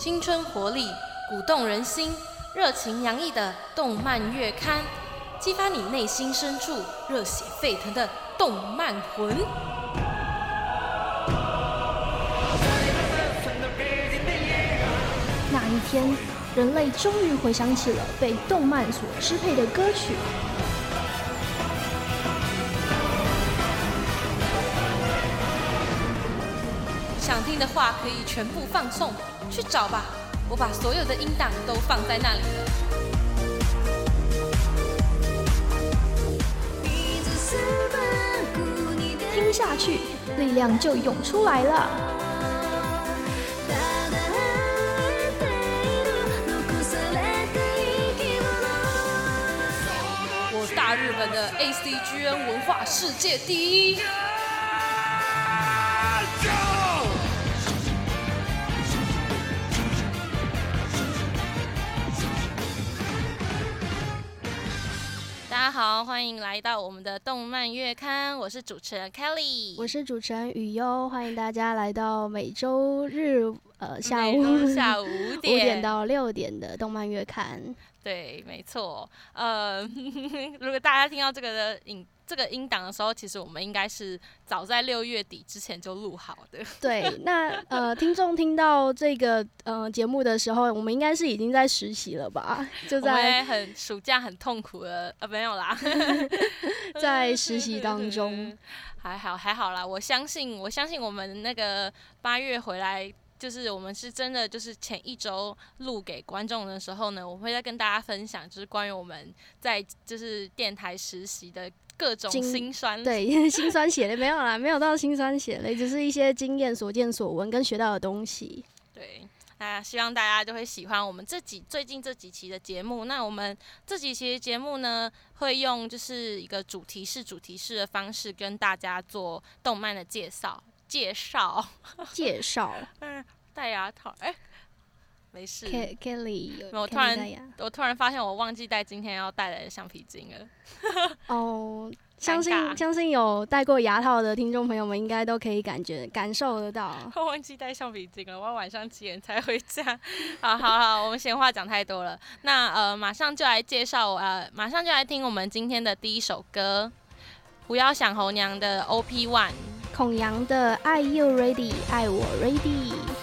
青春活力、鼓动人心、热情洋溢的动漫月刊，激发你内心深处热血沸腾的动漫魂。那一天，人类终于回想起了被动漫所支配的歌曲。想听的话可以全部放送，去找吧。我把所有的音档都放在那里了。听下去，力量就涌出来了。我大日本的 ACGN 文化世界第一。欢迎来到我们的动漫月刊，我是主持人 Kelly，我是主持人雨优，欢迎大家来到每周日呃下午下午五五点点到六点的动漫月刊。对，没错。呃，如果大家听到这个的影这个音档的时候，其实我们应该是早在六月底之前就录好的。对，那呃，听众听到这个呃节目的时候，我们应该是已经在实习了吧？就在很暑假很痛苦的，呃，没有啦，在实习当中。还好还好啦，我相信我相信我们那个八月回来。就是我们是真的，就是前一周录给观众的时候呢，我会再跟大家分享，就是关于我们在就是电台实习的各种经辛酸。对，辛酸血泪没有啦，没有到辛酸血泪，只是一些经验所见所闻跟学到的东西。对，那希望大家就会喜欢我们这几最近这几期的节目。那我们这几期的节目呢，会用就是一个主题式、主题式的方式跟大家做动漫的介绍。介绍，介绍 嗯，戴牙套，哎、没事。Ke- Kelly 有我突然我突然发现我忘记带今天要带来的橡皮筋了。哦，相信相信有戴过牙套的听众朋友们，应该都可以感觉感受得到。我忘记带橡皮筋了，我要晚上几点才回家？好好好，我们闲话讲太多了。那呃，马上就来介绍呃，马上就来听我们今天的第一首歌，不要想猴娘的 OP One。孔阳的《爱 You Ready》，爱我 Ready。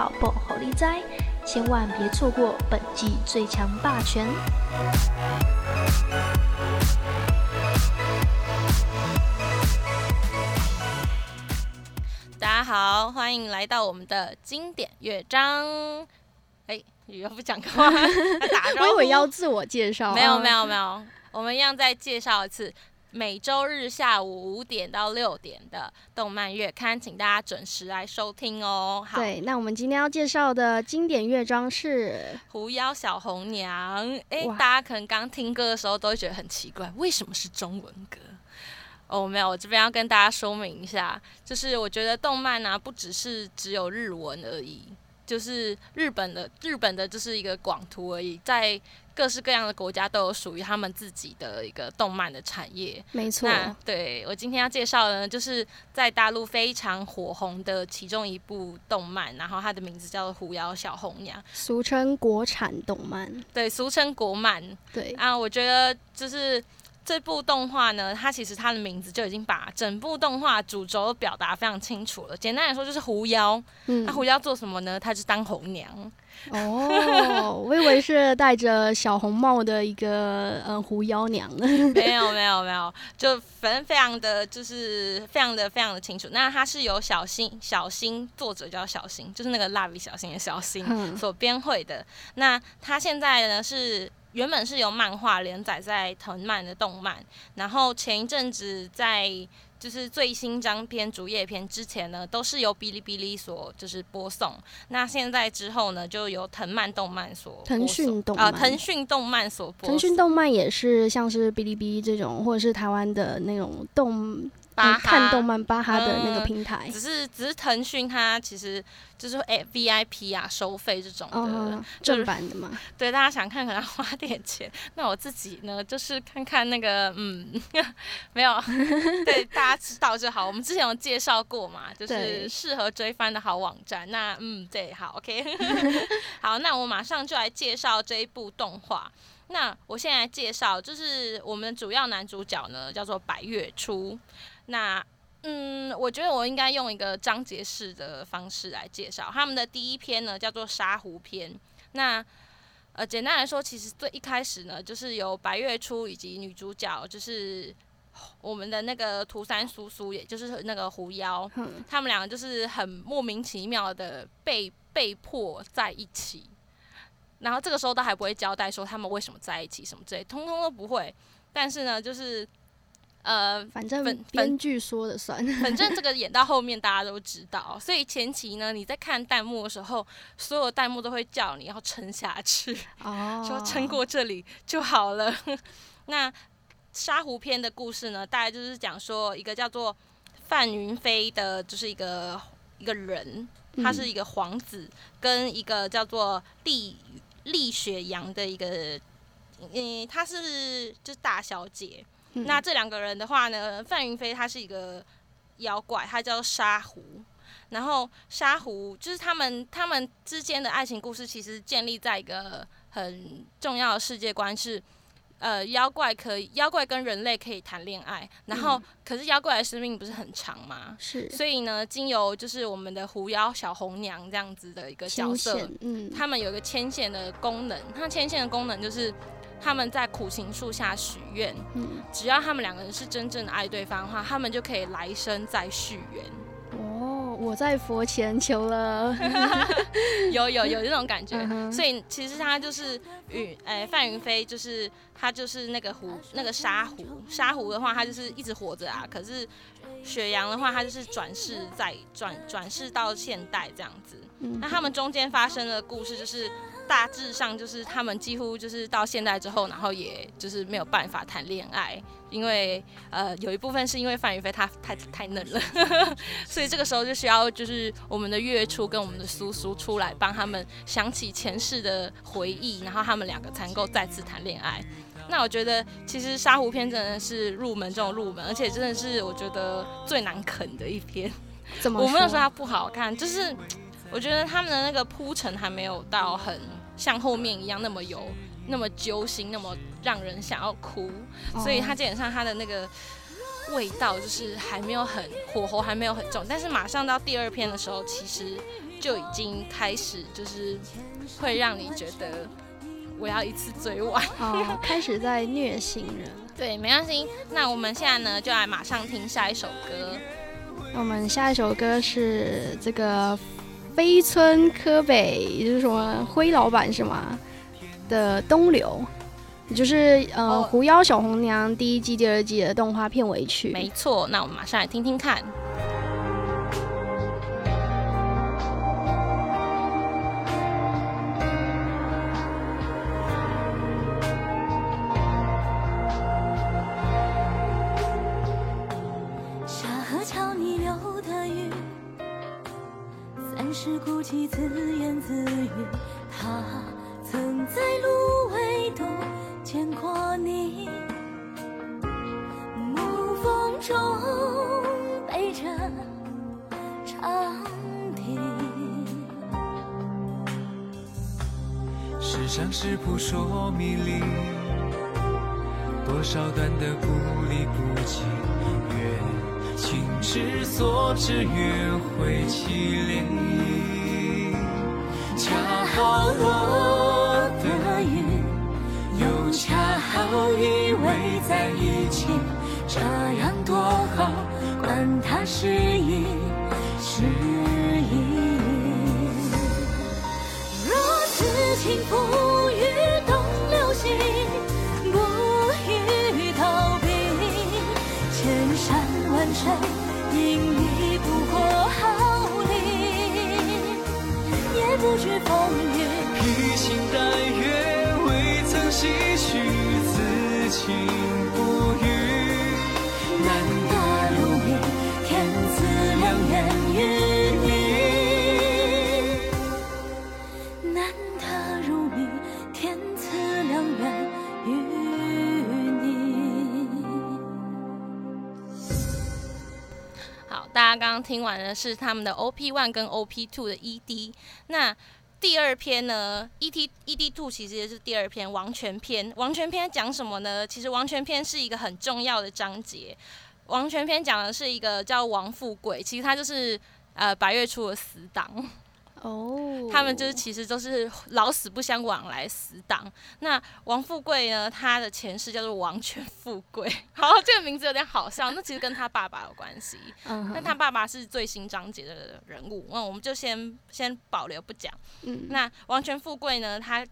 情报爆好利哉，千万别错过本季最强霸权。大家好，欢迎来到我们的经典乐章。哎，你又不讲话，打招呼。我以为要自我介绍，没有没有没有，我们一样再介绍一次。每周日下午五点到六点的动漫月刊，请大家准时来收听哦。好，对，那我们今天要介绍的经典乐章是《狐妖小红娘》。哎，大家可能刚听歌的时候都会觉得很奇怪，为什么是中文歌？哦，没有，我这边要跟大家说明一下，就是我觉得动漫呢，不只是只有日文而已，就是日本的日本的就是一个广图而已，在。各式各样的国家都有属于他们自己的一个动漫的产业。没错，那对我今天要介绍的呢，就是在大陆非常火红的其中一部动漫，然后它的名字叫做《狐妖小红娘》，俗称国产动漫。对，俗称国漫。对啊，我觉得就是。这部动画呢，它其实它的名字就已经把整部动画主轴表达非常清楚了。简单来说，就是狐妖。嗯，那狐妖做什么呢？它是当红娘。哦，我以为是戴着小红帽的一个嗯狐妖娘呢。没有没有没有，就反正非常的就是非常的非常的清楚。那它是由小新小新作者叫小新，就是那个蜡笔小新的小新所编绘的。那它现在呢是。原本是由漫画连载在藤漫的动漫，然后前一阵子在就是最新章篇主页篇之前呢，都是由哔哩哔哩所就是播送。那现在之后呢，就由藤蔓动漫所腾讯动啊腾讯动漫所播。腾讯动漫也是像是哔哩哔哩这种，或者是台湾的那种动。看动漫巴哈的那个平台，只是只是腾讯它其实就是哎 VIP 啊收费这种的正版的嘛。对，大家想看可能要花点钱。那我自己呢，就是看看那个嗯，没有，对大家知道就好。我们之前有介绍过嘛，就是适合追番的好网站。那嗯，对，好，OK，好，那我马上就来介绍这一部动画。那我现在介绍，就是我们主要男主角呢，叫做白月初。那嗯，我觉得我应该用一个章节式的方式来介绍他们的第一篇呢，叫做沙湖篇。那呃，简单来说，其实最一开始呢，就是由白月初以及女主角，就是我们的那个涂山叔叔，也就是那个狐妖，他们两个就是很莫名其妙的被被迫在一起。然后这个时候都还不会交代说他们为什么在一起什么之类，通通都不会。但是呢，就是。呃，反正编剧说了算。反正这个演到后面大家都知道，所以前期呢，你在看弹幕的时候，所有弹幕都会叫你要撑下去，哦，说撑过这里就好了。那沙湖篇的故事呢，大概就是讲说一个叫做范云飞的，就是一个一个人，他是一个皇子，跟一个叫做厉厉雪阳的一个，嗯，他是就是大小姐。那这两个人的话呢，范云飞他是一个妖怪，他叫沙狐。然后沙狐就是他们他们之间的爱情故事，其实建立在一个很重要的世界观是，呃，妖怪可以妖怪跟人类可以谈恋爱。然后可是妖怪的生命不是很长吗？是。所以呢，经由就是我们的狐妖小红娘这样子的一个角色，嗯，他们有一个牵线的功能。它牵线的功能就是。他们在苦情树下许愿，只要他们两个人是真正的爱对方的话，他们就可以来生再续缘。哦，我在佛前求了，有有有这种感觉。所以其实他就是云，哎，范云飞就是他就是那个湖，那个沙湖。沙湖的话，他就是一直活着啊。可是雪阳的话，他就是转世在转转世到现代这样子。那他们中间发生的故事就是。大致上就是他们几乎就是到现在之后，然后也就是没有办法谈恋爱，因为呃有一部分是因为范宇飞他太太嫩了，所以这个时候就需要就是我们的月初跟我们的苏苏出来帮他们想起前世的回忆，然后他们两个才能够再次谈恋爱。那我觉得其实沙湖篇真的是入门中的入门，而且真的是我觉得最难啃的一篇。怎么？我没有说它不好看，就是我觉得他们的那个铺陈还没有到很。像后面一样那么有那么揪心，那么让人想要哭，所以它基本上它的那个味道就是还没有很火候还没有很重，但是马上到第二篇的时候，其实就已经开始就是会让你觉得我要一次追完。哦，开始在虐心人。对，没关系。那我们现在呢，就来马上听下一首歌。那我们下一首歌是这个飞村柯北，也就是什么灰老板是吗？的东流，也就是呃哦《狐妖小红娘》第一季、第二季的动画片尾曲。没错，那我们马上来听听看。刚刚听完的是他们的 OP One 跟 OP Two 的 ED。那第二篇呢，ET ED Two 其实也是第二篇王权篇。王权篇讲什么呢？其实王权篇是一个很重要的章节。王权篇讲的是一个叫王富贵，其实他就是呃白月初的死党。哦，他们就是其实都是老死不相往来死党。那王富贵呢，他的前世叫做王权富贵，好，这个名字有点好笑，那其实跟他爸爸有关系。但他爸爸是最新章节的人物，那我们就先先保留不讲。嗯那王权富贵呢，他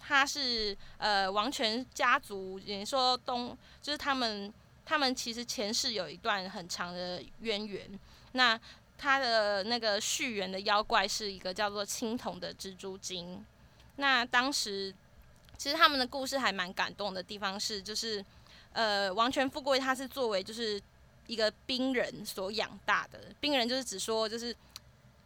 他是呃王权家族，也说东就是他们他们其实前世有一段很长的渊源。那他的那个续缘的妖怪是一个叫做青铜的蜘蛛精。那当时其实他们的故事还蛮感动的地方是，就是呃王权富贵他是作为就是一个兵人所养大的，兵人就是只说就是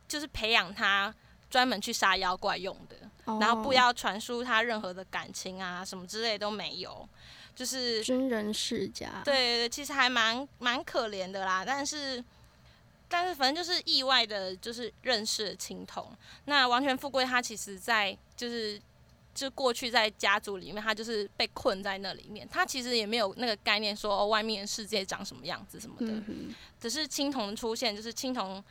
就是培养他专门去杀妖怪用的。然后不哦要传输他任何的感情啊，什么之类都没有，就是军人世家。对对对，其实还蛮蛮可怜的啦。但是但是反正就是意外的，就是认识了青铜。那王权富贵他其实在就是就过去在家族里面，他就是被困在那里面，他其实也没有那个概念说哦外面世界长什么样子什么的。嗯，只是青铜的出现，就是青铜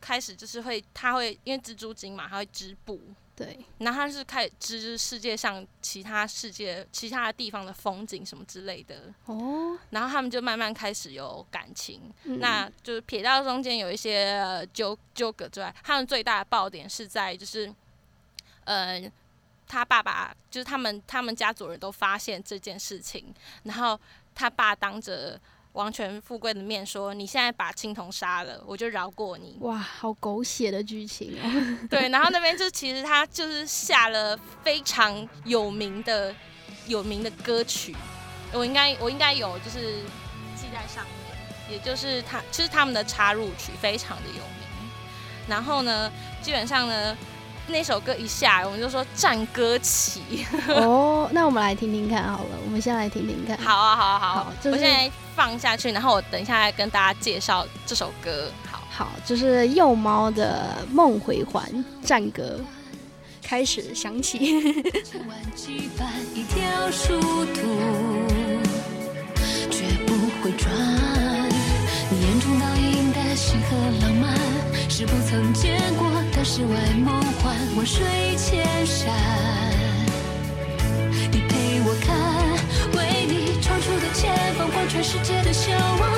开始就是会，他会因为蜘蛛精嘛，他会织布，对，然后他是开始知世界上其他世界、其他地方的风景什么之类的，哦，然后他们就慢慢开始有感情。嗯。那就是撇到中间有一些呃纠纠葛之外，他们最大的爆点是在就是，呃，他爸爸就是他们他们家族人都发现这件事情，然后他爸当着王权富贵的面说：“你现在把青铜杀了，我就饶过你。”哇，好狗血的剧情哦。对，然后那边就其实他就是下了非常有名的有名的歌曲，我应该我应该有就是记在上面，也就是他其实他们的插入曲非常的有名。然后呢，基本上呢，那首歌一下来，我们就说战歌起。哦，那我们来听听看好了，我们先来听听看。好啊，好啊，好啊好就是我现在放下去，然后我等一下来跟大家介绍这首歌。好，好，就是幼猫的《梦回环》战歌开始响起。千万羁绊一条殊途，绝不会转和浪漫是不曾见过的世外梦幻，万水千山，你陪我看，为你闯出的前方，贯穿世界的向往，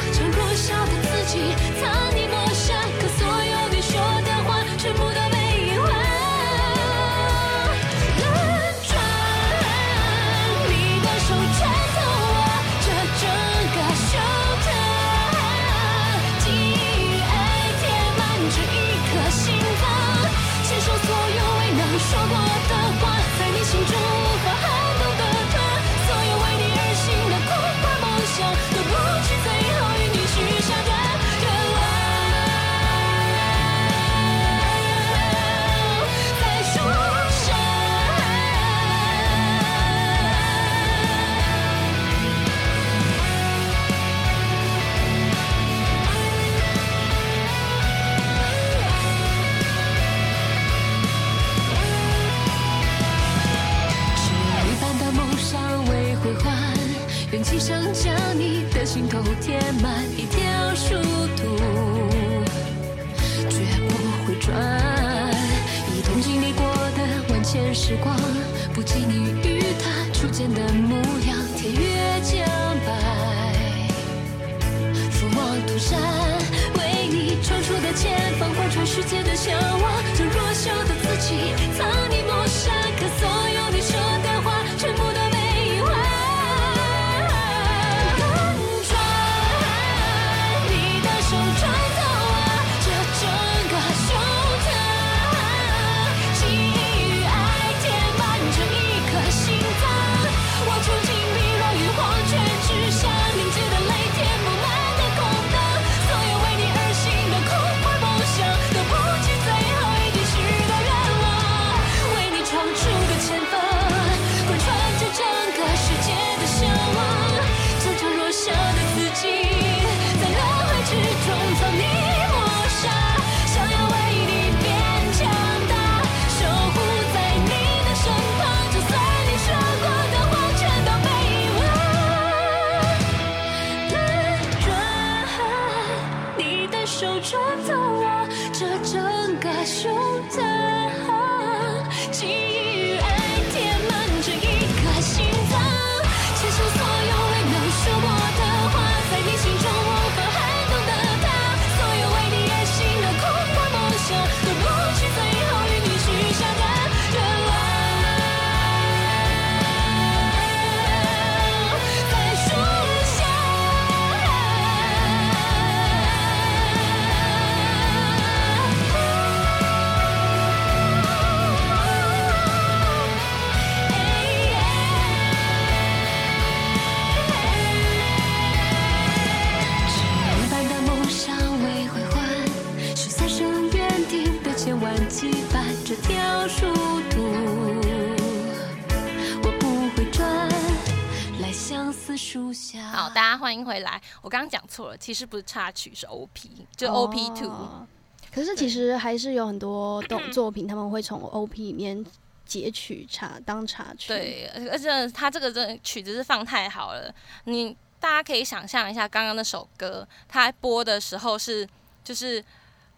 错了，其实不是插曲，是 OP，就 OP two。哦可是其实还是有很多动 作品，他们会从 OP 里面截取插当插曲。，对，而且他这个真的曲子是放太好了，你大家可以想象一下，刚刚那首歌，它播的时候是就是。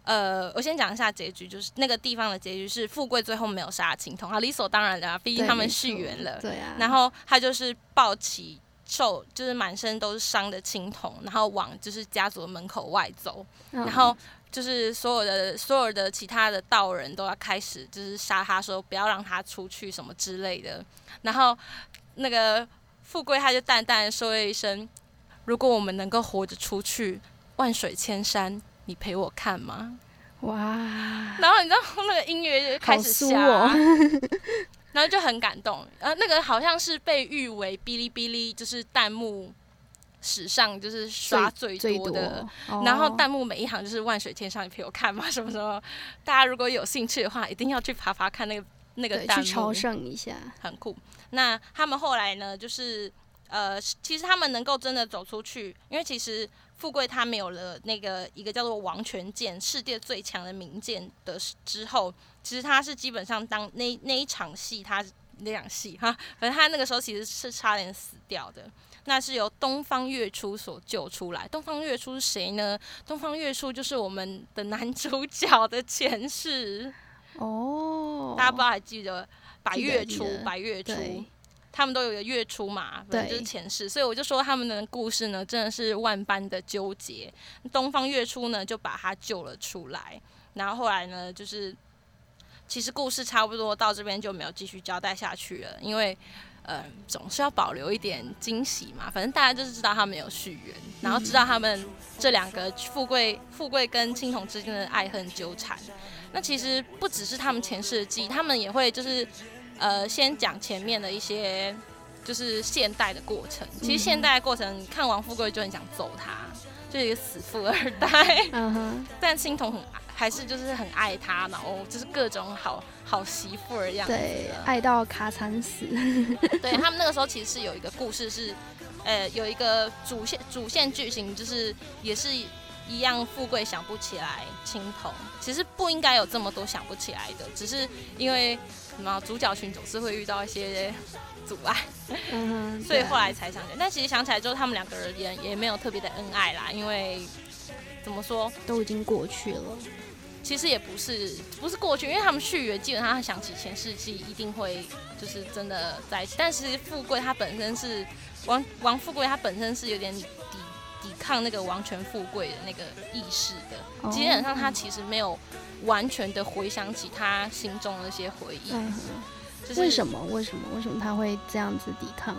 呃，我先讲一下结局，就是那个地方的结局是富贵最后没有杀青铜，啊，理所当然的啊，毕竟他们续缘了。对啊。然后他就是抱起受，就是满身都是伤的青铜，然后往就是家族的门口外走，嗯然后就是所有的所有的其他的道人都要开始就是杀他，说不要让他出去什么之类的。然后那个富贵他就淡淡的说了一声：“如果我们能够活着出去，万水千山，你陪我看吗哇，？”然后你知道那个音乐就开始下，酥哦！然后就很感动。呃，那个好像是被誉为哔哩哔哩就是弹幕史上就是刷最最多的。哦然后弹幕每一行就是万水千山，你陪我看嘛？什么什么？大家如果有兴趣的话，一定要去爬爬看那个那个弹幕，去朝圣一下，很酷。那他们后来呢，就是呃，其实他们能够真的走出去，因为其实富贵他没有了那个一个叫做王权剑，世界最强的名剑的之后，其实他是基本上当那那一场戏，他那场戏哈，反正他那个时候其实是差点死掉的。那是由东方月初所救出来。东方月初是谁呢？东方月初就是我们的男主角的前世。哦，大家不知道还记得白月初？白月初对，他们都有一个月初嘛，反正就是前世，所以我就说他们的故事呢，真的是万般的纠结。东方月初呢，就把他救了出来，然后后来呢，就是其实故事差不多到这边就没有继续交代下去了，因为。呃，总是要保留一点惊喜嘛。反正大家就是知道他们有续缘，然后知道他们这两个富贵、富贵跟青铜之间的爱恨纠缠。那其实不只是他们前世的记忆，他们也会就是呃，先讲前面的一些就是现代的过程。其实现代的过程，看王富贵就很想揍他，就是一个死富二代。嗯哼，但青铜很还是就是很爱他，然后就是各种好好媳妇儿一样子对，爱到卡惨死。对他们那个时候其实是有一个故事是，呃，有一个主线主线剧情，就是也是一样，富贵想不起来青铜，其实不应该有这么多想不起来的，只是因为什么主角群总是会遇到一些阻碍，所以后来才想起来。但其实想起来之后，他们两个人也也没有特别的恩爱啦，因为怎么说，都已经过去了。其实也不是不是过去，因为他们续约基本上想起前世纪一定会就是真的在一起。但是富贵他本身是王王富贵，他本身是有点抵抵抗那个王权富贵的那个意识的。哦基本上他其实没有完全的回想起他心中的那些回忆。嗯，就是为什么？为什么？为什么他会这样子抵抗？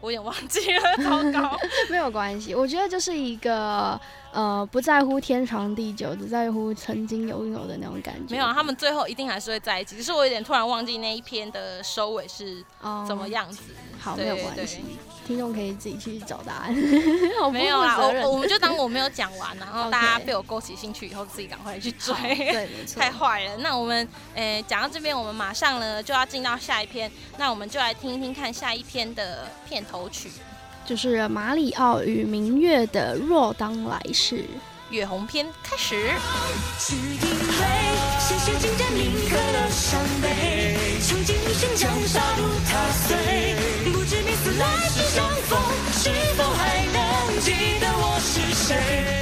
我也忘记了，糟糕。没有关系，我觉得就是一个呃不在乎天长地久，只在乎曾经拥有的那种感觉。没有啊，他们最后一定还是会在一起。只是我有点突然忘记那一篇的收尾是哦怎么？样子。好，没有关系，听众可以自己去找答案。好没有啦，我我们就当我没有讲完，然后大家被我勾起兴趣以后，自己赶快去追。对，没 错。太坏了。那我们诶讲到这边，我们马上呢就要进到下一篇，那我们就来听一听看下一篇的片头曲就是马里奥与明月的若当来世。《月红篇》开始。是因为鲜血浸染铭刻了伤悲，穷尽一生将杀戮踏碎，不知彼此来世相逢，是否还能记得我是谁？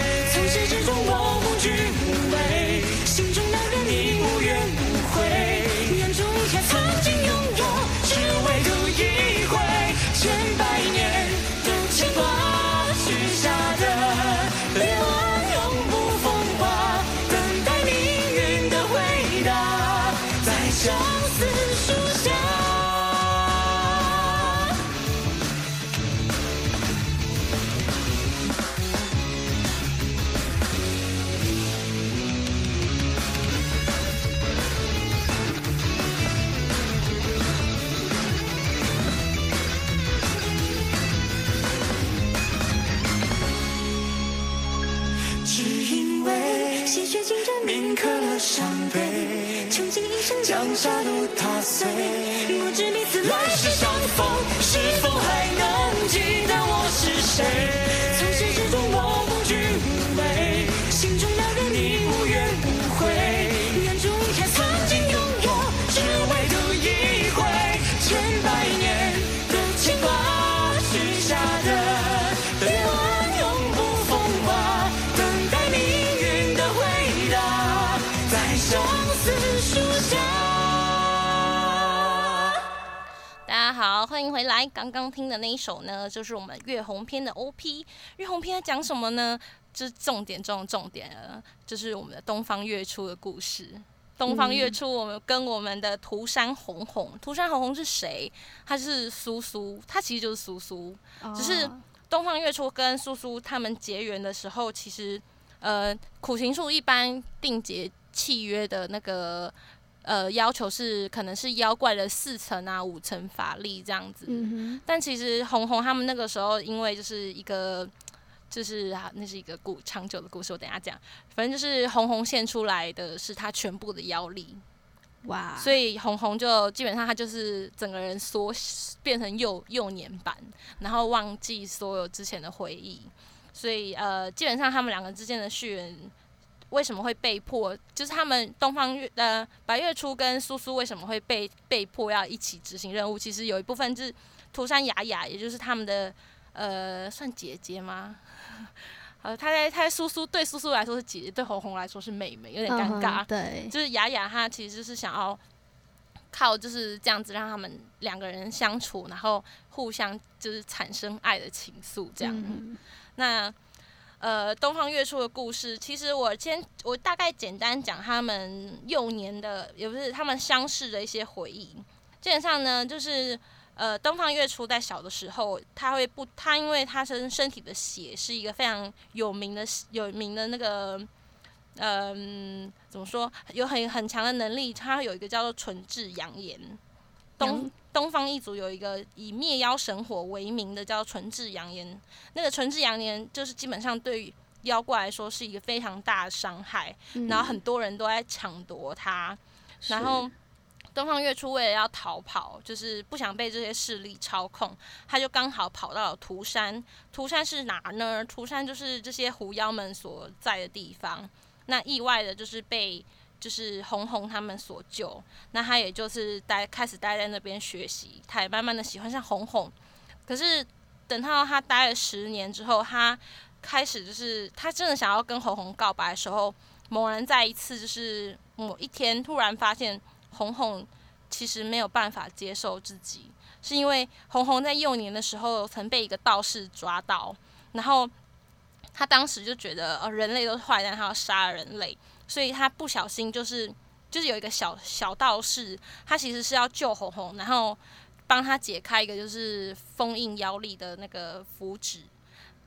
鲜血浸染铭刻了伤悲，穷尽一生将杀戮踏碎，不知彼此来世相逢，是否还能记得我是谁？欢迎回来。刚刚听的那一首呢，就是我们《月红篇》的 OP。《月红篇》在讲什么呢？就是重点中的重点了，就是我们的东方月初的故事。东方月初，我们跟我们的涂山红红，涂山红红是谁？他是苏苏，他其实就是苏苏。只是哦东方月初跟苏苏他们结缘的时候，其实呃，苦情树一般定结契约的那个呃要求是，可能是妖怪的四层啊、五层法力这样子。嗯但其实红红他们那个时候，因为就是一个。就是啊，那是一个故长久的故事，我等下讲。反正就是红红献出来的是他全部的妖力，哇，所以红红就基本上他就是整个人缩变成幼幼年版，然后忘记所有之前的回忆，所以呃，基本上他们两个之间的续缘为什么会被迫，就是他们东方月呃白月初跟苏苏为什么会被被迫要一起执行任务？其实有一部分是涂山雅雅，也就是他们的呃算姐姐吗？呃，她在她在苏苏对苏苏来说是姐姐，对红红来说是妹妹，有点尴嗯尬。哼对，就是雅雅她其实是想要靠就是这样子让他们两个人相处，然后互相就是产生爱的情愫这样。嗯那呃，东方月初的故事，其实我先我大概简单讲他们幼年的，也不是他们相识的一些回忆。基本上呢，就是呃，东方月初在小的时候，他会不，他因为他身身体的血是一个非常有名的有名的那个，嗯、怎么说，有很很强的能力，他有一个叫做纯质阳炎。东东方一族有一个以灭妖神火为名的叫纯质阳炎，那个纯质阳炎就是基本上对于妖怪来说是一个非常大的伤害，嗯然后很多人都在抢夺它，然后东方月初为了要逃跑，就是不想被这些势力操控，他就刚好跑到了涂山。涂山是哪呢？涂山就是这些狐妖们所在的地方。那意外的就是被就是红红他们所救，那他也就是待开始待在那边学习，他也慢慢的喜欢上红红。可是等到他待了十年之后，他开始就是他真的想要跟红红告白的时候，猛然在一次就是某一天突然发现红红其实没有办法接受自己，是因为红红在幼年的时候曾被一个道士抓到，然后他当时就觉得呃人类都是坏蛋，他要杀人类，所以他不小心就是就是有一个小小道士，他其实是要救红红，然后帮他解开一个就是封印妖力的那个符纸，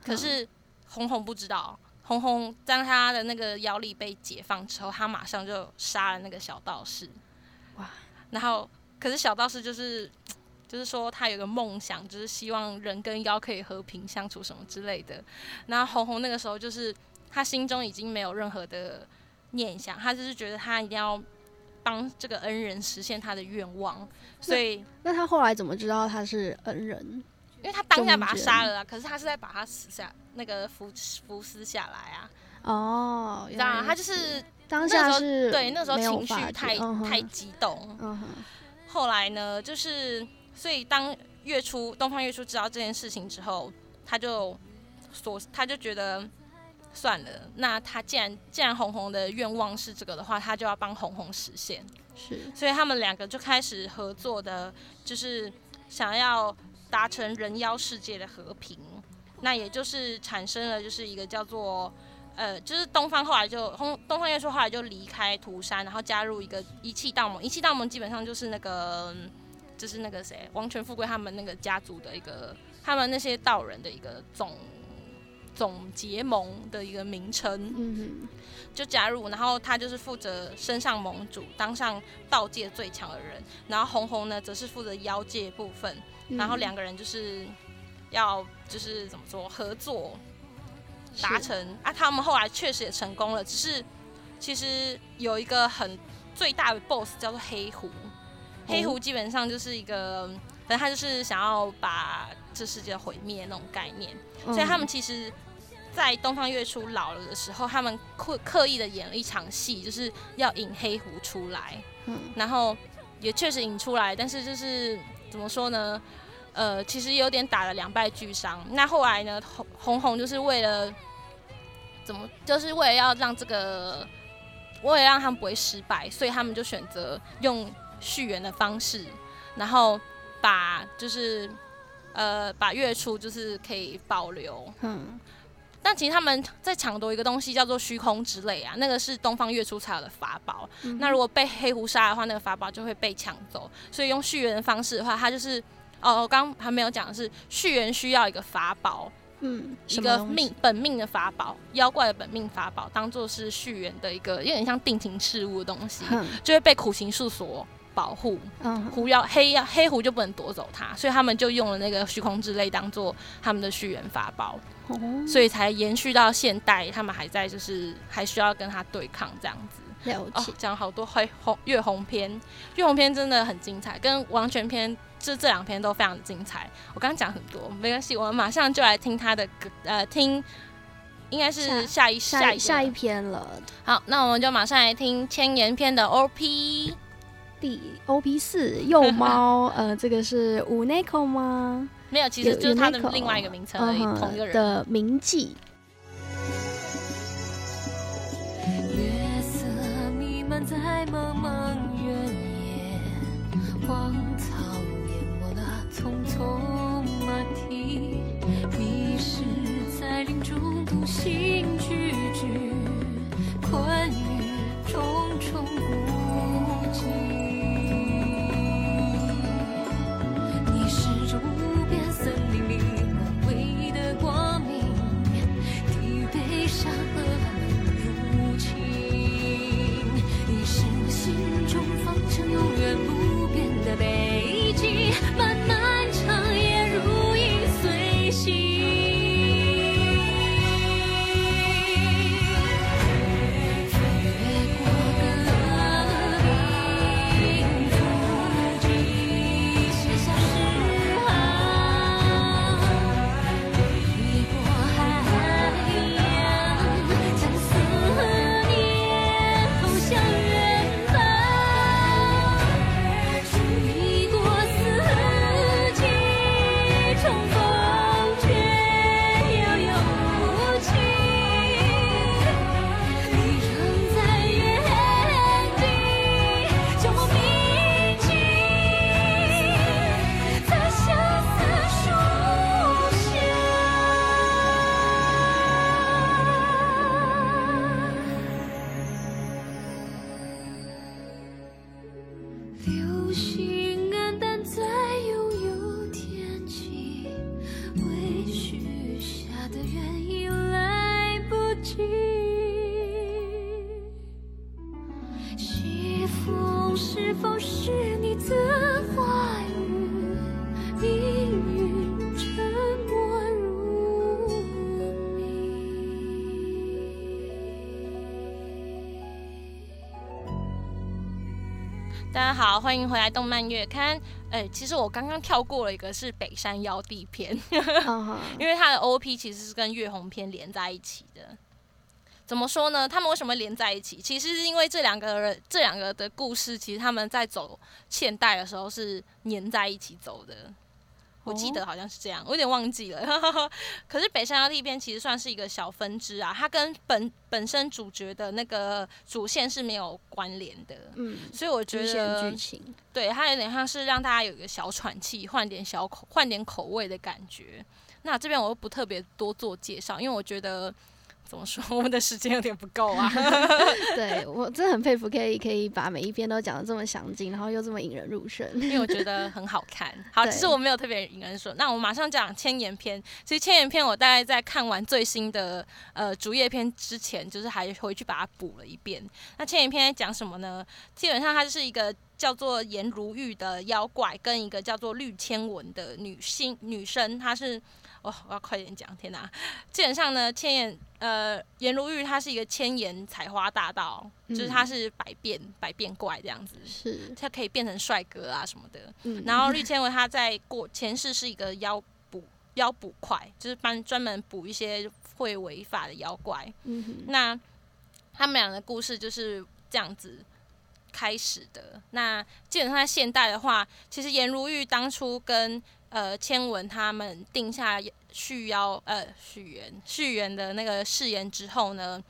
可是红红不知道。红红当他的那个妖力被解放之后，他马上就杀了那个小道士。哇！然后，可是小道士就是，就是说他有个梦想，就是希望人跟妖可以和平相处什么之类的。然后红红那个时候就是他心中已经没有任何的念想，他就是觉得他一定要帮这个恩人实现他的愿望，所以那他后来怎么知道他是恩人？因为他当下把他杀了啊，可是他是在把他死下那个服服撕下来啊，哦，你知道吗？他就是当下是对那时候情绪太嗯太激动，嗯哼。后来呢，就是所以当月初东方月初知道这件事情之后，他就所他就觉得算了，那他既然既然红红的愿望是这个的话，他就要帮红红实现。是所以他们两个就开始合作的，就是想要达成人妖世界的和平。那也就是产生了就是一个叫做呃，就是东方后来就东东方月初后来就离开涂山，然后加入一个一气道盟。一气道盟基本上就是那个就是那个谁王权富贵他们那个家族的一个他们那些道人的一个总总结盟的一个名称。嗯就加入，然后他就是负责升上盟主，当上道界最强的人。然后红红呢，则是负责妖界部分。然后嗯两个人就是要就是怎么说合作达成啊。他们后来确实也成功了，只是其实有一个很最大的 BOSS 叫做黑狐。黑狐基本上就是一个，反正他就是想要把这世界毁灭那种概念。所以他们嗯其实，在东方月初老了的时候，他们刻刻意的演了一场戏，就是要引黑狐出来，嗯然后也确实引出来，但是就是怎么说呢？呃，其实有点打了两败俱伤。那后来呢，红红红就是为了怎么，就是为了要让这个，为了让他们不会失败，所以他们就选择用续缘的方式，然后把就是呃把月初就是可以保留，嗯但其实他们在抢夺一个东西叫做虚空之泪啊，那个是东方月初才有的法宝。嗯那如果被黑狐杀的话，那个法宝就会被抢走。所以用续缘的方式的话，它就是哦，我刚还没有讲的是续缘需要一个法宝，嗯一个命本命的法宝，妖怪的本命法宝，当做是续缘的一个有点像定情事物的东西，哼就会被苦行术所保护。嗯狐妖黑妖黑狐就不能夺走它，所以他们就用了那个虚空之泪当做他们的续缘法宝。哦所以才延续到现代，他们还在就是还需要跟他对抗这样子。了解，哦讲好多黑红月红篇，月红篇真的很精彩，跟王权篇这这两篇都非常精彩。我刚刚讲很多，没关系，我们马上就来听他的歌，呃，听应该是下下一下一下一篇了，好，那我们就马上来听千言篇的 OP。第 O P 四幼猫，呃，这个是五 n e k o 吗？没有，其实就是它的另外一个名称而已，嗯哼同一个人。的名记。月色弥漫在茫茫原野，荒草淹没了匆匆马蹄，迷失在林中独行句句，困于重重家好，欢迎回来动漫月刊。哎、其实我刚刚跳过了一个是北山妖帝篇，因为它的 OP 其实是跟月红篇连在一起的。怎么说呢？他们为什么连在一起？其实是因为这两个人，这两个的故事，其实他们在走现代的时候是粘在一起走的。我记得好像是这样，我有点忘记了。可是北山妖帝篇其实算是一个小分支啊，它跟本本身主角的那个主线是没有关联的。嗯，所以我觉得剧情，对，它有点像是让大家有一个小喘气，换点小口，换点口味的感觉。那这边我又不特别多做介绍，因为我觉得怎么说，我们的时间有点不够啊。对我真的很佩服，可以可以把每一篇都讲的这么详尽，然后又这么引人入胜。因为我觉得很好看。好，其实我没有特别引人说，那我马上讲千言篇。其实千言篇我大概在看完最新的呃竹叶篇之前，就是还回去把它补了一遍。那千言篇在讲什么呢？基本上它就是一个叫做颜如玉的妖怪，跟一个叫做绿千文的女性女生，她是。哦，我要快点讲！天哪，基本上呢，千言呃颜如玉她是一个千言采花大盗，就是她是百变百变怪这样子。是，他可以变成帅哥啊什么的。嗯，然后绿千文他在过前世是一个妖捕妖捕快，就是帮专门捕一些会违法的妖怪。嗯，那他们俩的故事就是这样子开始的。那基本上在现代的话，其实颜如玉当初跟呃签文他们定下续邀呃续缘续缘的那个誓言之后呢，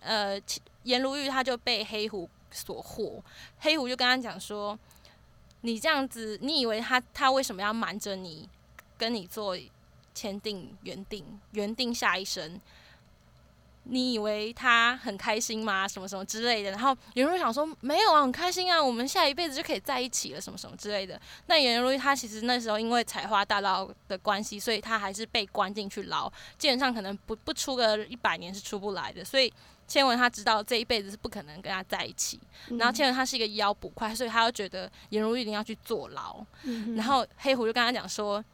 呃颜如玉他就被黑狐所惑，黑狐就跟他讲说。你这样子，你以为他他为什么要瞒着你，跟你做签订原定原定下一生？你以为他很开心吗？什么什么之类的。然后颜如玉想说，没有啊，很开心啊，我们下一辈子就可以在一起了，什么什么之类的。那颜如玉他其实那时候因为采花大盗的关系，所以他还是被关进去牢，基本上可能不不出个一百年是出不来的。所以千文他知道这一辈子是不可能跟他在一起。然后千文他是一个妖捕快，所以他就觉得颜如玉一定要去坐牢。嗯然后黑狐就跟他讲说：“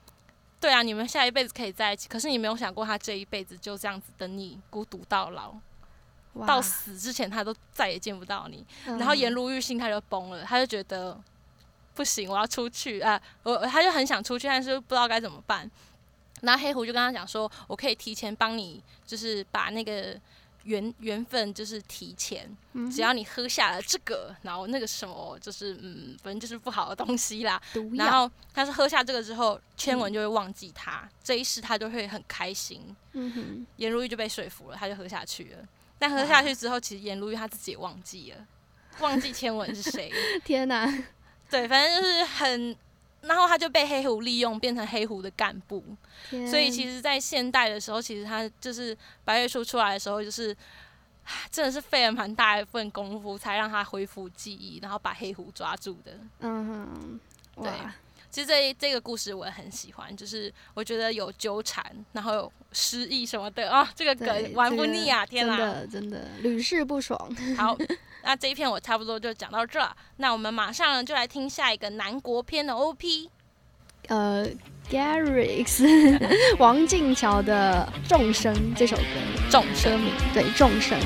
对啊，你们下一辈子可以在一起，可是你没有想过他这一辈子就这样子等你孤独到老，到死之前他都再也见不到你。嗯然后颜如玉心态就崩了，他就觉得不行，我要出去啊、我他就很想出去，但是不知道该怎么办。然后黑狐就跟他讲说，我可以提前帮你，就是把那个缘缘分就是提前，嗯只要你喝下了这个，然后那个什么就是嗯，反正就是不好的东西啦。然后他是喝下这个之后，千文就会忘记他，这一世他就会很开心。嗯哼，颜如玉就被说服了，他就喝下去了。但喝下去之后，其实颜如玉他自己也忘记了，忘记千文是谁。天哪，对，反正就是很，然后他就被黑狐利用，变成黑狐的干部。所以其实，在现代的时候，其实他就是白月书出来的时候，就是真的是费了蛮大一份功夫，才让他恢复记忆，然后把黑狐抓住的。嗯哼，对，其实这这个故事我也很喜欢，就是我觉得有纠缠，然后有失忆什么的啊，这个梗玩不腻啊！天真哪，的真的屡试不爽。好，那这一篇我差不多就讲到这，那我们马上就来听下一个南国篇的 OP。呃，Garrix 王静桥的《众生》这首歌，众生名对《众生》。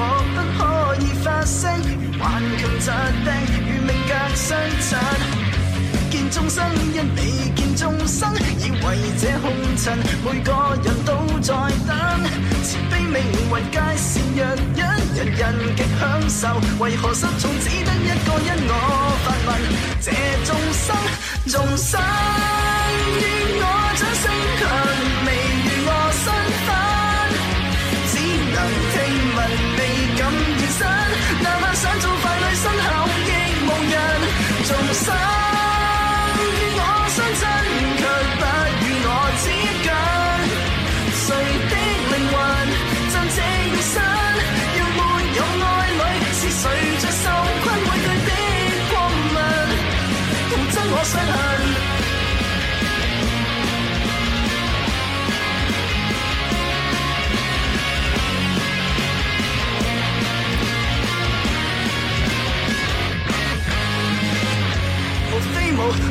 我不可以发声，如頑強疾病，如命格相衬。见众生因未见众生，以为这红尘每个人都在等。慈悲命运皆是弱人，人人极享受，为何失寵只得一个因我发问？这众生众生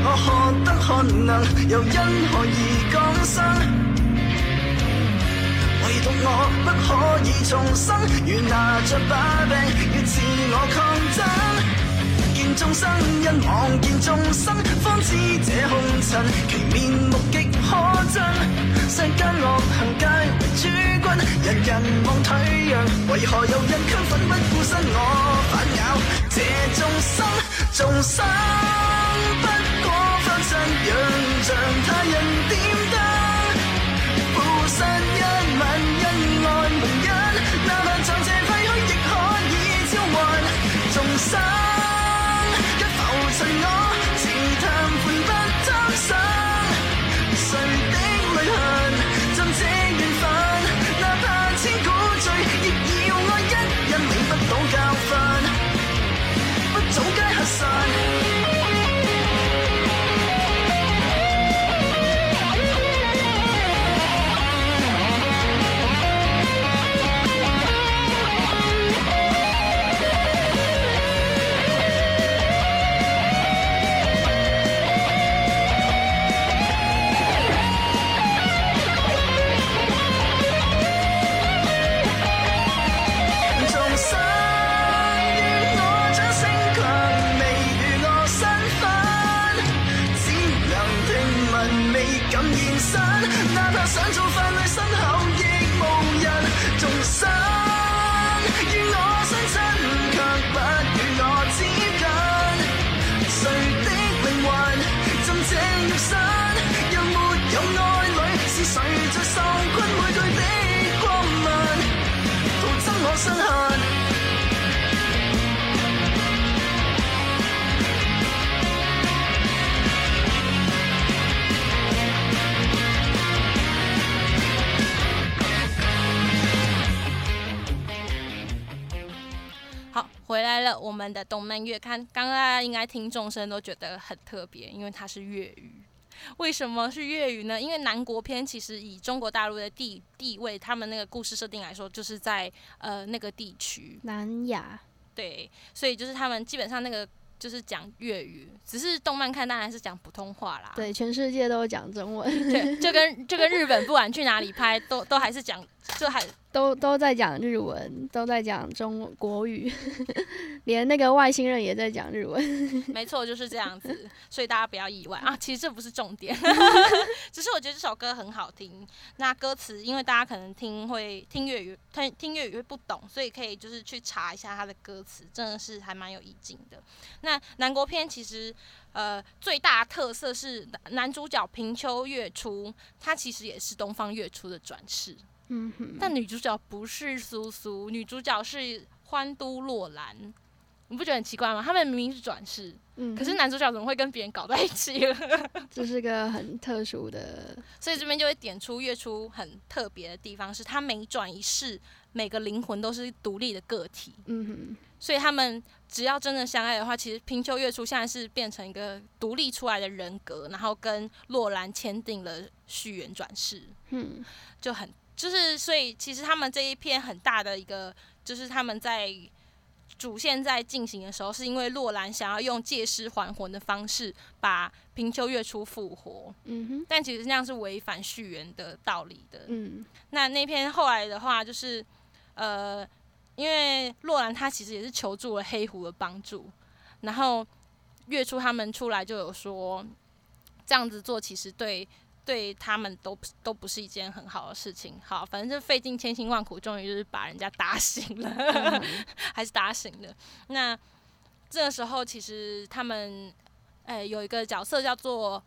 我何德何能，又因何而降生？唯獨我不可以重生，如拿着把柄，要自我抗爭。見眾生因望見眾生，方知這紅塵其面目極可憎。世間惡行皆為諸君，人人望退讓，為何有人卻奮不顧身我反咬？這眾生眾生让像他人点灯。负信一吻恩爱同恩哪怕在这废墟亦可以召唤。重生漫月刊，刚刚大家应该听众声都觉得很特别，因为它是粤语。为什么是粤语呢？因为南国篇其实以中国大陆的地地位，他们那个故事设定来说，就是在呃那个地区，南亚，对，所以就是他们基本上那个就是讲粤语，只是动漫看当然是讲普通话啦。对，全世界都讲中文，对，就跟就跟日本不管去哪里拍，都都还是讲，就还都都在讲日文，都在讲中国语，连那个外星人也在讲日文。没错，就是这样子，所以大家不要意外啊。其实这不是重点，只是我觉得这首歌很好听。那歌词，因为大家可能听会听粤语，听听粤语会不懂，所以可以就是去查一下它的歌词，真的是还蛮有意境的。那南国篇其实呃最大的特色是男男主角平丘月初，他其实也是东方月初的转世。嗯哼，但女主角不是苏苏，女主角是欢都洛兰，你不觉得很奇怪吗？他们明明是转世，嗯，可是男主角怎么会跟别人搞在一起了？这是个很特殊的，所以这边就会点出月初很特别的地方，是他每转一世，每个灵魂都是独立的个体，嗯哼，所以他们只要真的相爱的话，其实平丘月初现在是变成一个独立出来的人格，然后跟洛兰签订了续缘转世，嗯，就很就是，所以其实他们这一篇很大的一个，就是他们在主线在进行的时候，是因为洛兰想要用借尸还魂的方式把平丘月初复活，嗯哼，但其实那样是违反续缘的道理的。嗯那那篇后来的话，就是呃，因为洛兰他其实也是求助了黑狐的帮助，然后月初他们出来就有说，这样子做其实对对他们都不都不是一件很好的事情。好，反正就费尽千辛万苦，终于就是把人家打醒了，还是打醒了。那这个时候其实他们，哎、有一个角色叫做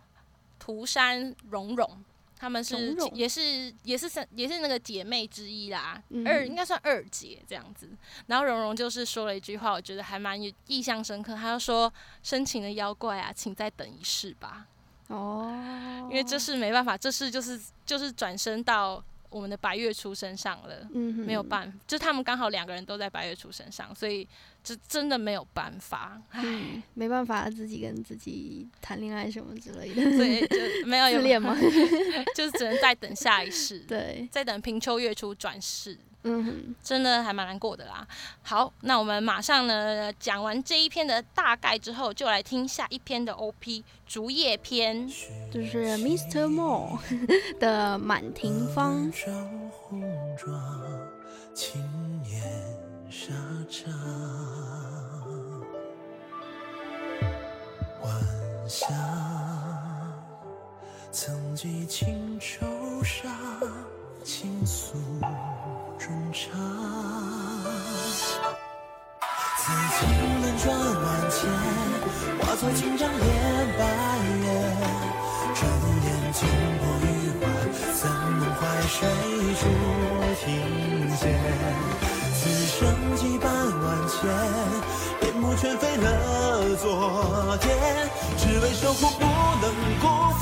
涂山蓉蓉。他们是也是也是三也是那个姐妹之一啦，嗯二应该算二姐这样子。然后蓉蓉就是说了一句话，我觉得还蛮有印象深刻。她就说：“深情的妖怪啊，请再等一世吧。”哦，因为这是没办法，这是就是就是转身到我们的白月初身上了，嗯哼没有办法，就他们刚好两个人都在白月初身上，所以这真的没有办法，唉，嗯，没办法自己跟自己谈恋爱什么之类的，所以就没有有恋吗？就是只能再等下一世，对，再等平丘月初转世。嗯哼，真的还蛮难过的啦。好，那我们马上呢讲完这一篇的大概之后，就来听下一篇的 OP 竹叶篇。就是 Mr. Mo 的满庭芳，朝红妆，轻烟沙场。晚霞，曾记轻愁纱，倾诉衷肠。此情轮转万千，化作千丈连白月。转眼惊破玉环，怎能怀水煮庭前？此生羁绊万千，面目全非了昨天，只为守护不能辜负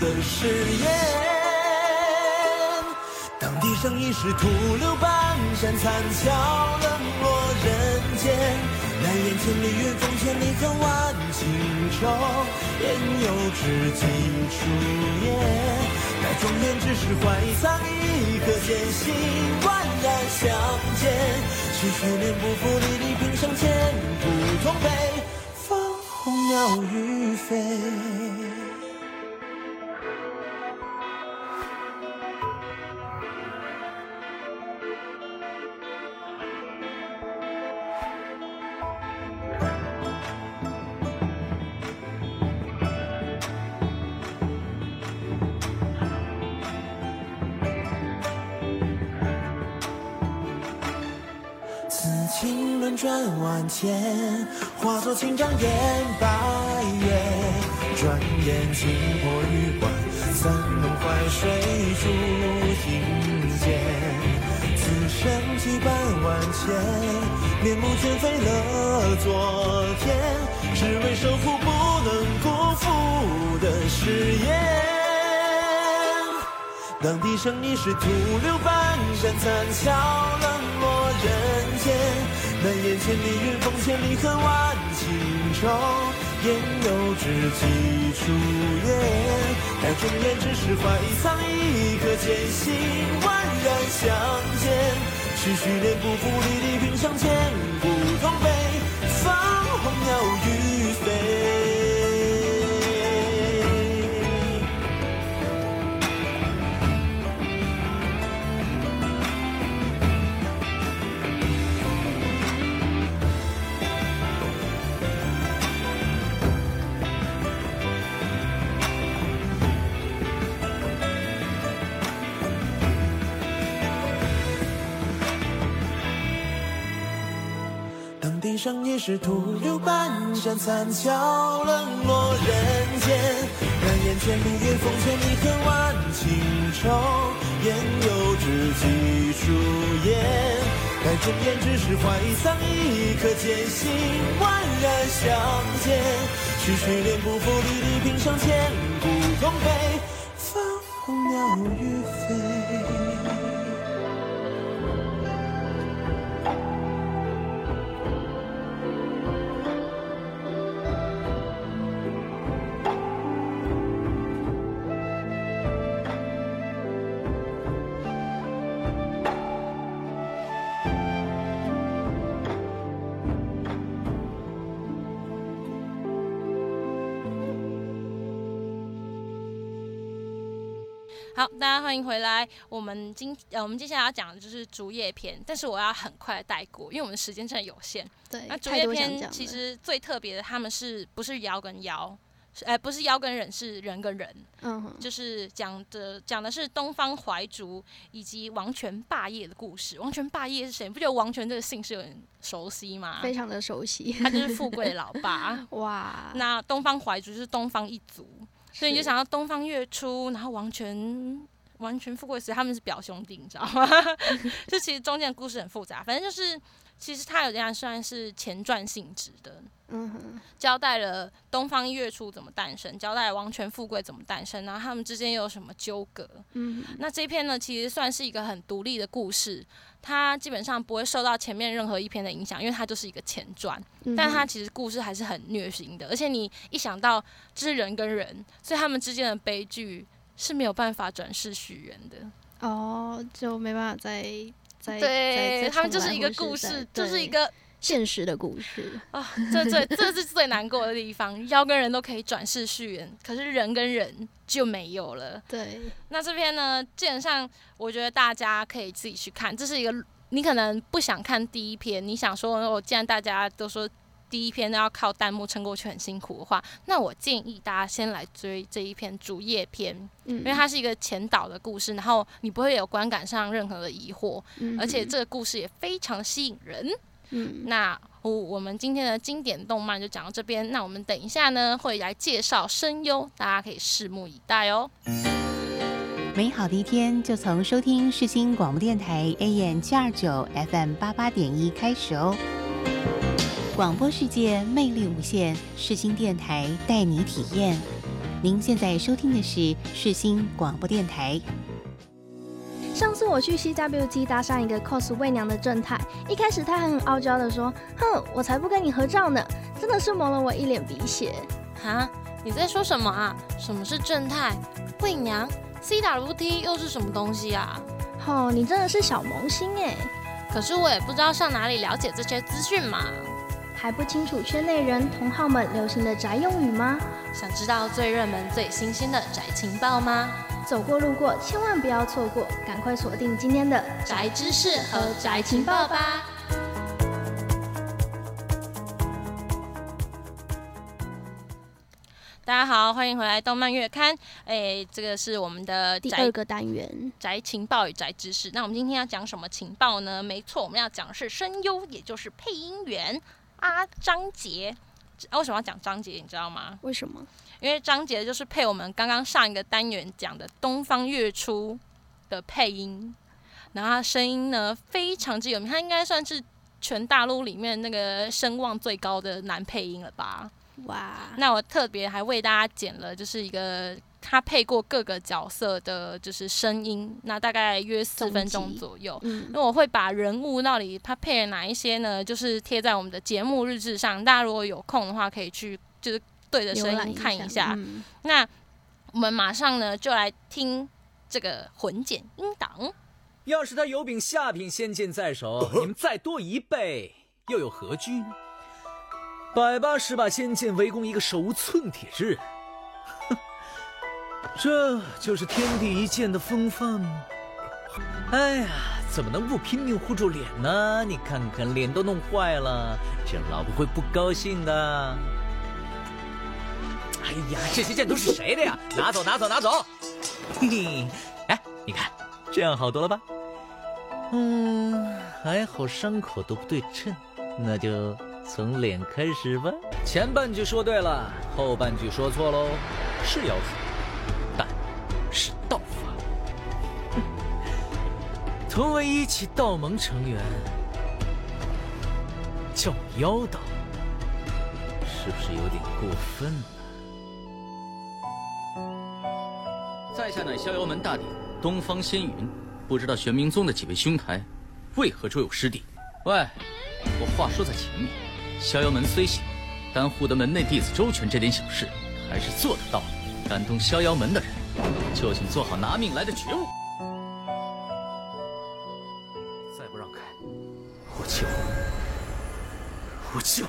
的誓言。当笛声已是徒留半山残桥，冷落人间。难言千里云风千里恨，万顷愁，焉有知己出言？待中年只是怀藏一颗艰辛，万然相见。去去年不负离离平生千古同悲，放红鸟于飞。此情轮转万千，化作千丈烟白月。转眼惊破玉环，怎能怀水煮庭间？此生羁绊万千，面目全非了昨天，只为守护不能辜负的誓言。当笛声已是徒留半山残桥，冷落人。千里云风千里恨，万顷愁，言有知己初言，但中言只是怀藏一颗艰辛，万然相见，区区恋不负离离平生千古同悲，放候鸟语地上也是徒留半盏残桥，冷落人间。燃烟千里月风前，离恨万顷愁。言有知己出言，但中言只是怀藏一颗艰辛，万然相见。区区恋不负离离平生千古同悲，放候鸟欲飞。好，大家欢迎回来。我们今呃，我们接下来要讲的就是竹叶篇，但是我要很快带过，因为我们时间真的有限。对，那竹叶篇其实最特别的，他们是不是妖跟妖？是呃，不是妖跟人，是人跟人。嗯哼，就是讲的讲的是东方怀竹以及王权霸业的故事。王权霸业是谁？你不觉得王权这个姓氏有点熟悉吗？非常的熟悉。他就是富贵的老爸。哇，那东方怀竹就是东方一族，所以你就想到东方月初，然后王权。王权富贵死，他们是表兄弟，你知道吗？就其实中间的故事很复杂，反正就是，其实它有点算是前传性质的，嗯哼，交代了东方月初怎么诞生，交代了王权富贵怎么诞生，然后他们之间又有什么纠葛。嗯，那这篇呢，其实算是一个很独立的故事，它基本上不会受到前面任何一篇的影响，因为它就是一个前传。但它其实故事还是很虐心的，而且你一想到这是人跟人，所以他们之间的悲剧是没有办法转世许愿的。哦，就没办法再再再对，再他们就是一个故事，就是一个现实的故事。啊，这最这是最难过的地方。妖跟人都可以转世续缘，可是人跟人就没有了。对，那这篇呢，基本上我觉得大家可以自己去看，这是一个你可能不想看第一篇，你想说，哦，既然大家都说第一篇都要靠弹幕撑过去很辛苦的话，那我建议大家先来追这一篇主页篇，嗯，因为它是一个前导的故事，然后你不会有观感上任何的疑惑，嗯而且这个故事也非常吸引人。嗯那我我们今天的经典动漫就讲到这边，那我们等一下呢会来介绍声优，大家可以拭目以待哦。美好的一天就从收听世新广播电台 AM 七二九 FM 八八点一开始哦。广播世界魅力无限，世新电台带你体验。您现在收听的是世新广播电台。上次我去 CWT 搭上一个 cos 媚娘的正太，一开始他还很傲娇的说：“哼，我才不跟你合照呢！”真的是蒙了我一脸鼻血。哈，你在说什么啊？什么是正太？媚娘？CWT 又是什么东西啊？吼、你真的是小萌新哎，可是我也不知道上哪里了解这些资讯嘛。还不清楚圈内人同好们流行的宅用语吗？想知道最热门、最新鲜的宅情报吗？走过路过千万不要错过，赶快锁定今天的宅知识和宅情报吧。大家好，欢迎回来动漫月刊。哎，这个是我们的第二个单元，宅情报与宅知识。那我们今天要讲什么情报呢？没错，我们要讲的是声优，也就是配音员阿张杰。啊，为什么要讲张杰？你知道吗？为什么？因为张杰就是配我们刚刚上一个单元讲的《东方月初》的配音，然后他声音呢非常之有名，他应该算是全大陆里面那个声望最高的男配音了吧？哇，那我特别还为大家剪了，就是一个他配过各个角色的，就是声音，那大概约四分钟左右。嗯，那我会把人物到底他配了哪一些呢？就是贴在我们的节目日志上，大家如果有空的话，可以去就是对着声音看一下。嗯那我们马上呢就来听这个混剪音档。要是他有柄下品仙剑在手，你们再多一倍，又有何惧呢？百八十把仙剑围攻一个手无寸铁之人，哼，这就是天地一剑的风范吗？哎呀，怎么能不拼命护住脸呢？你看看，脸都弄坏了，这样老婆会不高兴的。哎呀，这些剑都是谁的呀？拿走，拿走，拿走！嘿嘿，哎，你看，这样好多了吧？嗯，还好伤口都不对称，那就从脸开始吧。前半句说对了，后半句说错喽，是妖术，但是道法。哼 同为一起道盟成员，叫你妖道，是不是有点过分在下乃逍遥门大帝东方仙云，不知道玄冥宗的几位兄台为何捉有师弟？喂，我话说在前面，逍遥门虽小，但护得门内弟子周全这点小事还是做得到的。敢动逍遥门的人，就请做好拿命来的觉悟。再不让开，我就我就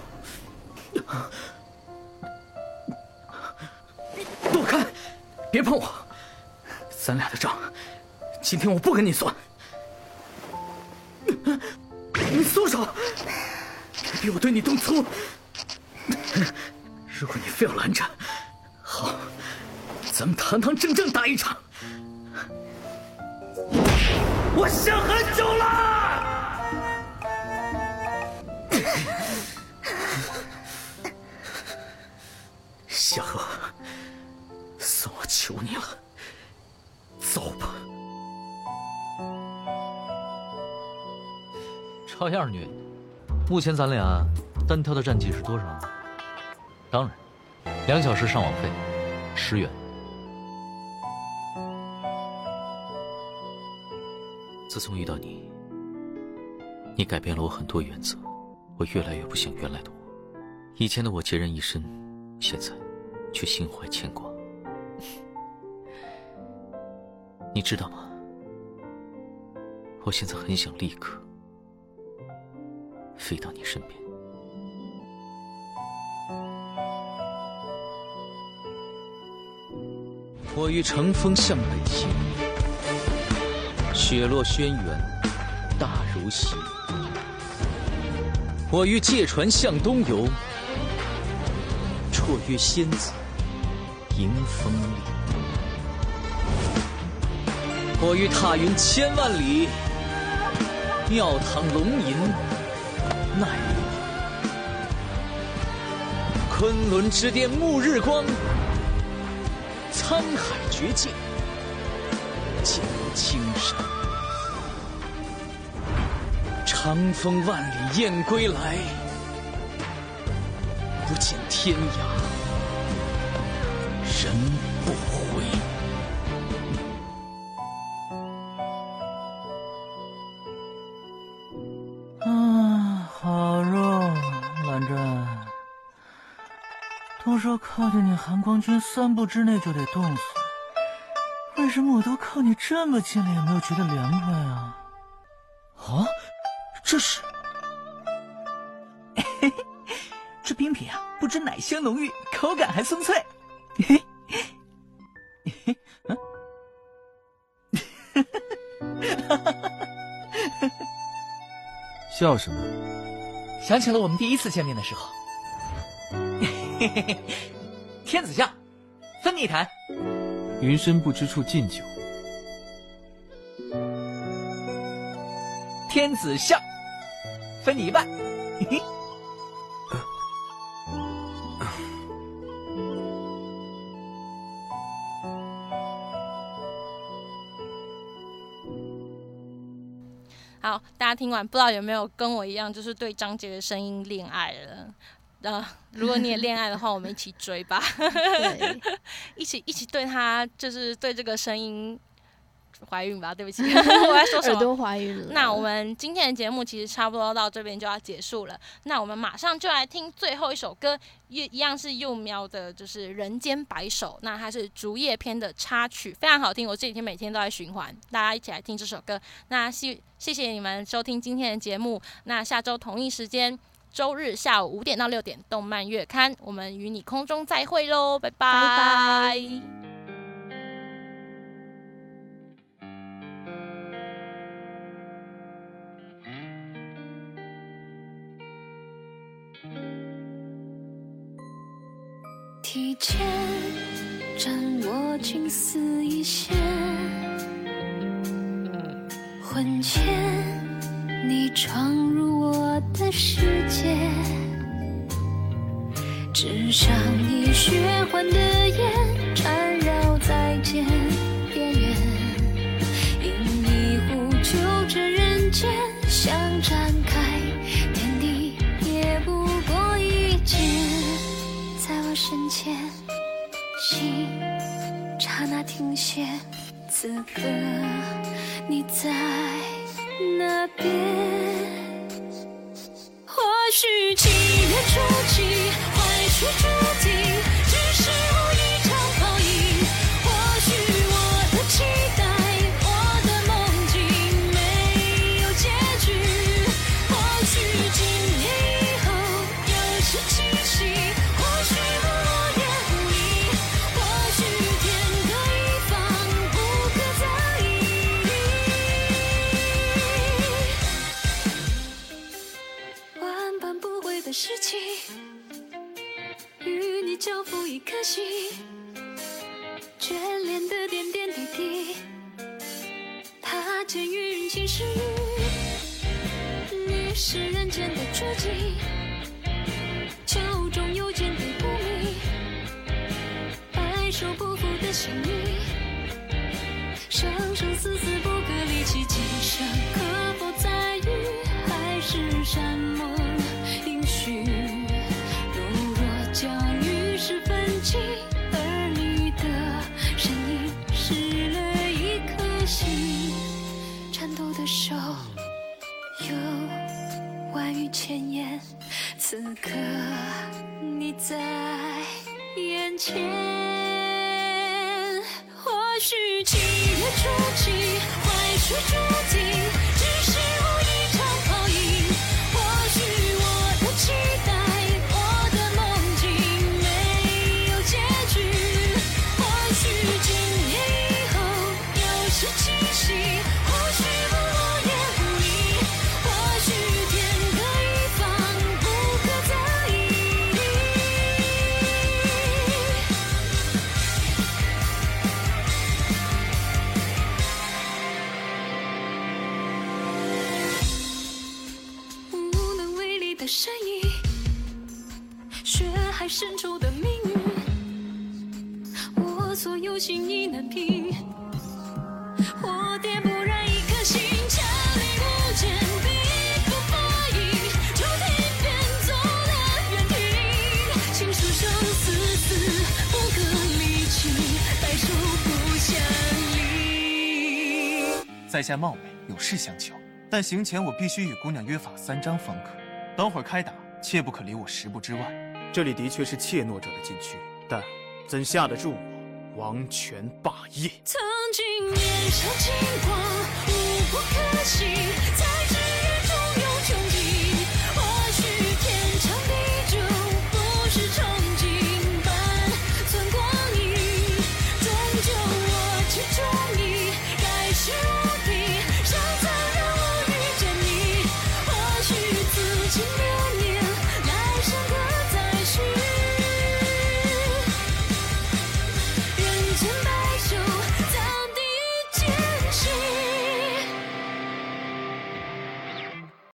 躲开，别碰我！咱俩的账，今天我不跟你算。你松手！别逼我对你动粗！如果你非要拦着，好，咱们堂堂正正打一场。我想很久了。照样虐。目前咱俩单挑的战绩是多少？当然，两小时上网费，十元。自从遇到你，你改变了我很多原则，我越来越不像原来的我。以前的我孑然一身，现在却心怀牵挂。你知道吗？我现在很想立刻飞到你身边。我欲乘风向北行，雪落轩辕大如席。我欲借船向东游，绰约仙子迎风里。我欲踏云千万里，庙堂龙吟昆仑之巅沐日光，沧海绝境见青山。长风万里雁归来，不见天涯都说靠近你寒光君三步之内就得冻死，为什么我都靠你这么近了也没有觉得凉快啊？啊，这是 这冰品啊，不止奶香浓郁，口感还松脆。嘿嘿嗯笑什么？想起了我们第一次见面的时候。嘿嘿嘿，天子下，分你一坛。云深不知处敬酒。天子下，分你一半。嘿嘿。好，大家听完不知道有没有跟我一样，就是对张杰的声音恋爱了。呃，如果你也恋爱的话，我们一起追吧。对，一起一起对他，就是对这个声音怀孕吧，对不起，我在说什耳朵么？怀孕了。那我们今天的节目其实差不多到这边就要结束了，那我们马上就来听最后一首歌，一一样是幼喵的，就是《人间白首》，那它是竹叶篇的插曲，非常好听，我这几天每天都在循环，大家一起来听这首歌。那谢谢谢你们收听今天的节目，那下周同一时间。周日下午五点到六点，动漫月刊，我们与你空中再会喽，拜拜。拜提前掌握青丝一线，婚前你闯入我的世界，纸上你血环的眼缠绕在肩边缘，因你呼救这人间，想展开天地也不过一剑。在我身前，心刹那停歇。此刻你在那边？或许七月初七，坏事注定，付一颗心，眷恋的点点滴滴，踏见云情是雨。你是人间的绝技，秋中有见对不明，白首不负的心意，生生死死不可离弃，今生可否再遇，海誓山盟时分尽，儿女的身影失了一颗心，颤抖的手。有万语千言，此刻你在眼前。或许七月初七，坏事注离。在下貌美，有事相求，但行前我必须与姑娘约法三章方可。等会儿开打，切不可离我十步之外。这里的确是怯懦者的禁区，但怎下得住我王权霸业？曾经年少轻狂，无不可惜，才知